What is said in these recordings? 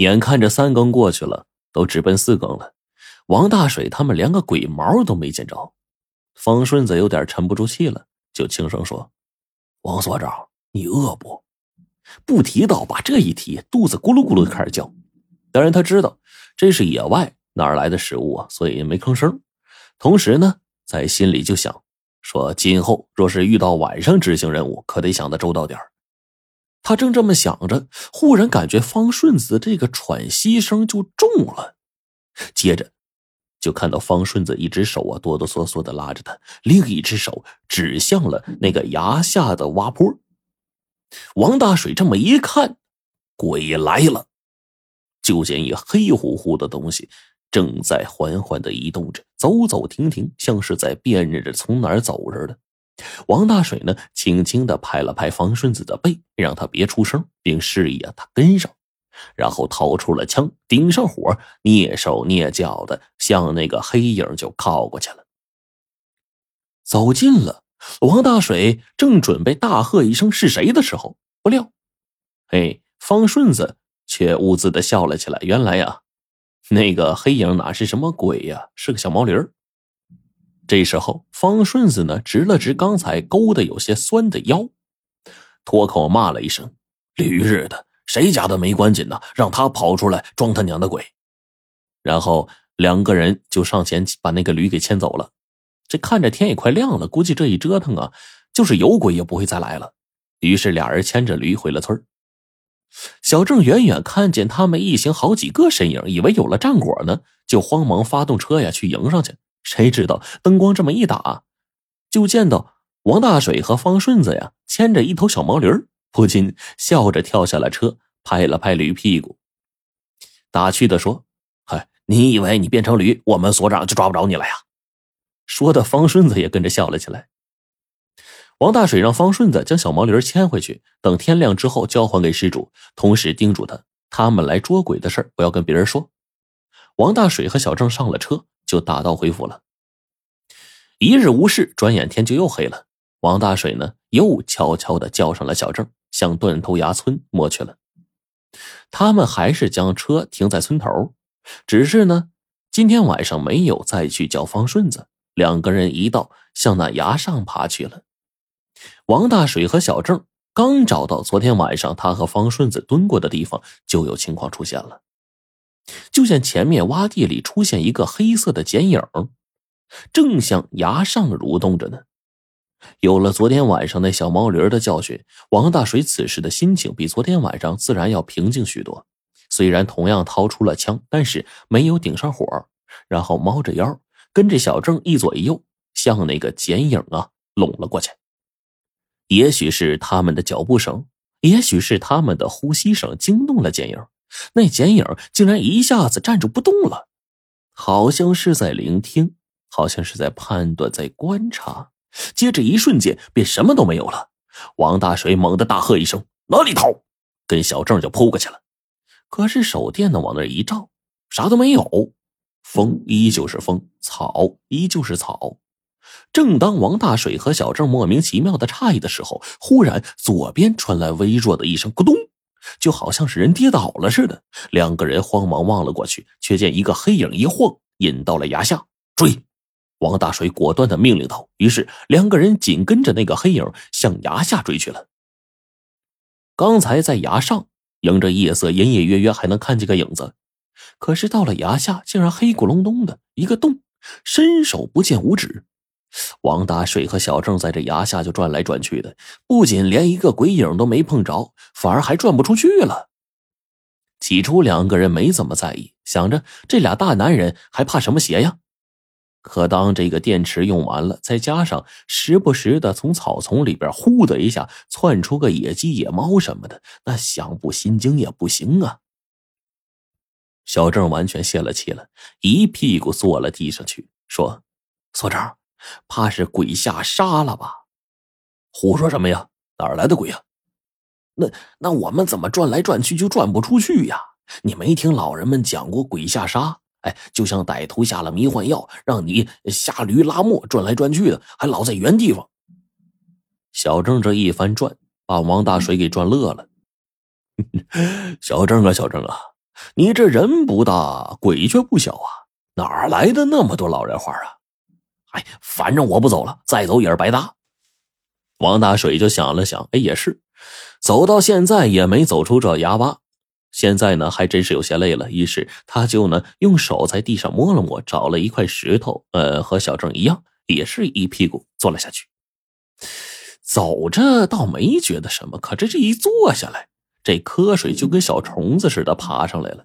眼看着三更过去了，都直奔四更了，王大水他们连个鬼毛都没见着。方顺子有点沉不住气了，就轻声说：“王所长，你饿不？”不提到，把这一提，肚子咕噜咕噜开始叫。当然他知道这是野外哪来的食物啊，所以没吭声。同时呢，在心里就想说：今后若是遇到晚上执行任务，可得想得周到点他正这么想着，忽然感觉方顺子这个喘息声就重了，接着就看到方顺子一只手啊哆哆嗦嗦的拉着他，另一只手指向了那个崖下的洼坡。王大水这么一看，鬼来了！就见一黑乎乎的东西正在缓缓的移动着，走走停停，像是在辨认着从哪儿走似的。王大水呢，轻轻的拍了拍方顺子的背，让他别出声，并示意啊他跟上，然后掏出了枪，顶上火，蹑手蹑脚的向那个黑影就靠过去了。走近了。王大水正准备大喝一声“是谁”的时候，不料，嘿，方顺子却兀自的笑了起来。原来呀，那个黑影哪是什么鬼呀，是个小毛驴儿这时候，方顺子呢，直了直刚才勾的有些酸的腰，脱口骂了一声：“驴日的，谁家的没关紧呢？让他跑出来装他娘的鬼！”然后两个人就上前把那个驴给牵走了。这看着天也快亮了，估计这一折腾啊，就是有鬼也不会再来了。于是俩人牵着驴回了村小郑远远看见他们一行好几个身影，以为有了战果呢，就慌忙发动车呀去迎上去。谁知道灯光这么一打，就见到王大水和方顺子呀牵着一头小毛驴，不禁笑着跳下了车，拍了拍驴屁股，打趣的说：“嗨，你以为你变成驴，我们所长就抓不着你了呀？”说的方顺子也跟着笑了起来。王大水让方顺子将小毛驴牵回去，等天亮之后交还给失主，同时叮嘱他，他们来捉鬼的事不要跟别人说。王大水和小郑上了车，就打道回府了。一日无事，转眼天就又黑了。王大水呢，又悄悄的叫上了小郑，向断头崖村摸去了。他们还是将车停在村头，只是呢，今天晚上没有再去叫方顺子。两个人一道向那崖上爬去了。王大水和小郑刚找到昨天晚上他和方顺子蹲过的地方，就有情况出现了。就见前面洼地里出现一个黑色的剪影，正向崖上蠕动着呢。有了昨天晚上那小毛驴的教训，王大水此时的心情比昨天晚上自然要平静许多。虽然同样掏出了枪，但是没有顶上火，然后猫着腰。跟着小郑一左一右向那个剪影啊拢了过去。也许是他们的脚步声，也许是他们的呼吸声惊动了剪影，那剪影竟然一下子站住不动了，好像是在聆听，好像是在判断，在观察。接着一瞬间便什么都没有了。王大水猛地大喝一声：“哪里逃！”跟小郑就扑过去了。可是手电呢往那一照，啥都没有。风依旧是风，草依旧是草。正当王大水和小郑莫名其妙的诧异的时候，忽然左边传来微弱的一声“咕咚”，就好像是人跌倒了似的。两个人慌忙望了过去，却见一个黑影一晃，引到了崖下。追！王大水果断的命令道。于是两个人紧跟着那个黑影向崖下追去了。刚才在崖上，迎着夜色，隐隐约约还能看见个影子。可是到了崖下，竟然黑咕隆咚的一个洞，伸手不见五指。王大水和小郑在这崖下就转来转去的，不仅连一个鬼影都没碰着，反而还转不出去了。起初两个人没怎么在意，想着这俩大男人还怕什么邪呀？可当这个电池用完了，再加上时不时的从草丛里边呼的一下窜出个野鸡、野猫什么的，那想不心惊也不行啊。小郑完全泄了气了，一屁股坐了地上去，说：“所长，怕是鬼下沙了吧？胡说什么呀？哪儿来的鬼呀？那那我们怎么转来转去就转不出去呀？你没听老人们讲过鬼下沙？哎，就像歹徒下了迷幻药，让你下驴拉磨，转来转去的，还老在原地方。”小郑这一番转，把王大水给转乐了。小郑啊，小郑啊！你这人不大，鬼却不小啊！哪来的那么多老人话啊？哎，反正我不走了，再走也是白搭。王大水就想了想，哎，也是，走到现在也没走出这崖洼。现在呢，还真是有些累了。于是他就呢，用手在地上摸了摸，找了一块石头，呃，和小郑一样，也是一屁股坐了下去。走着倒没觉得什么，可这这一坐下来，这瞌睡就跟小虫子似的爬上来了。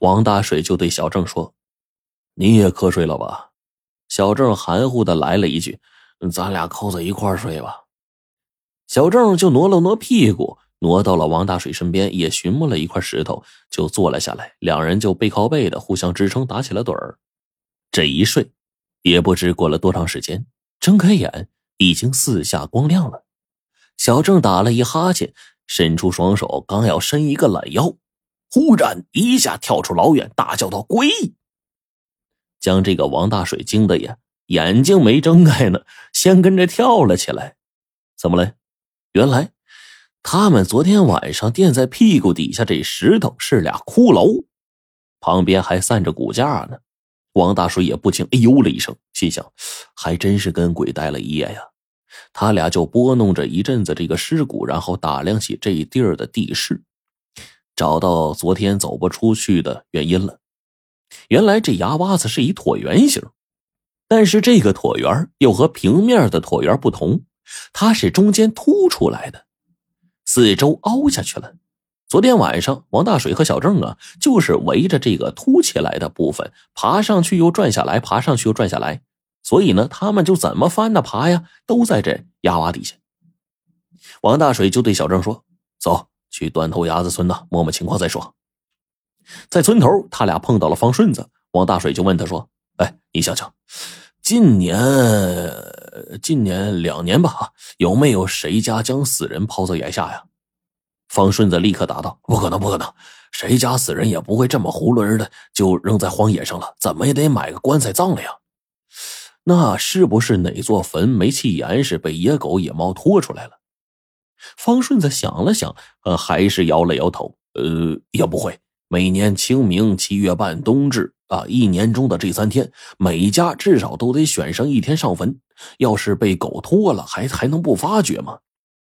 王大水就对小郑说：“你也瞌睡了吧？”小郑含糊的来了一句：“咱俩扣在一块睡吧。”小郑就挪了挪屁股。挪到了王大水身边，也寻摸了一块石头，就坐了下来。两人就背靠背的互相支撑，打起了盹儿。这一睡，也不知过了多长时间，睁开眼，已经四下光亮了。小郑打了一哈欠，伸出双手，刚要伸一个懒腰，忽然一下跳出老远，大叫道：“鬼！”将这个王大水惊得呀，眼睛没睁开呢，先跟着跳了起来。怎么了？原来。他们昨天晚上垫在屁股底下这石头是俩骷髅，旁边还散着骨架呢。王大水也不禁哎呦了一声，心想：还真是跟鬼待了一夜呀。他俩就拨弄着一阵子这个尸骨，然后打量起这地儿的地势，找到昨天走不出去的原因了。原来这崖洼子是一椭圆形，但是这个椭圆又和平面的椭圆不同，它是中间凸出来的。四周凹下去了。昨天晚上，王大水和小郑啊，就是围着这个凸起来的部分爬上去又转下来，爬上去又转下来。所以呢，他们就怎么翻的爬呀，都在这崖洼底下。王大水就对小郑说：“走去断头崖子村呢，摸摸情况再说。”在村头，他俩碰到了方顺子。王大水就问他说：“哎，你想想，近年……”近年两年吧，有没有谁家将死人抛在崖下呀？方顺子立刻答道：“不可能，不可能，谁家死人也不会这么囫囵的就扔在荒野上了，怎么也得买个棺材葬了呀。那是不是哪座坟煤气严实被野狗、野猫拖出来了？”方顺子想了想，呃，还是摇了摇头：“呃，也不会。每年清明、七月半、冬至。”啊，一年中的这三天，每家至少都得选上一天上坟。要是被狗拖了，还还能不发觉吗？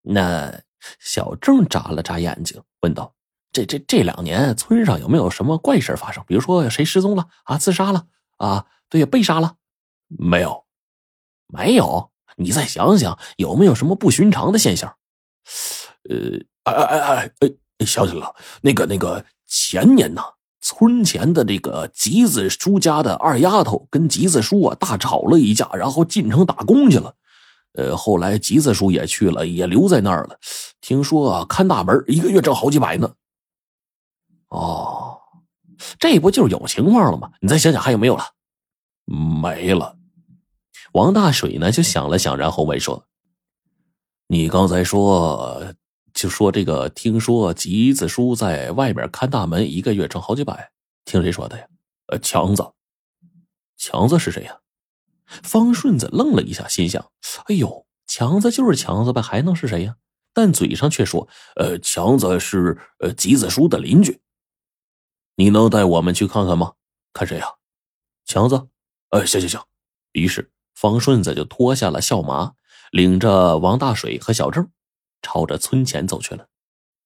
那小郑眨了眨眼睛，问道：“这这这两年，村上有没有什么怪事发生？比如说谁失踪了啊，自杀了啊？对，被杀了？没有，没有。你再想想，有没有什么不寻常的现象？呃，哎哎哎哎，想起来了，那个那个前年呢？”村前的这个吉子叔家的二丫头跟吉子叔啊大吵了一架，然后进城打工去了。呃，后来吉子叔也去了，也留在那儿了。听说啊，看大门一个月挣好几百呢。哦，这不就是有情况了吗？你再想想还有没有了？没了。王大水呢就想了想，然后问说：“你刚才说？”就说这个，听说吉子叔在外面看大门，一个月挣好几百。听谁说的呀？呃，强子。强子是谁呀？方顺子愣了一下，心想：哎呦，强子就是强子呗，还能是谁呀？但嘴上却说：呃，强子是呃吉子叔的邻居。你能带我们去看看吗？看谁呀？强子。呃，行行行。于是方顺子就脱下了孝麻，领着王大水和小郑。朝着村前走去了。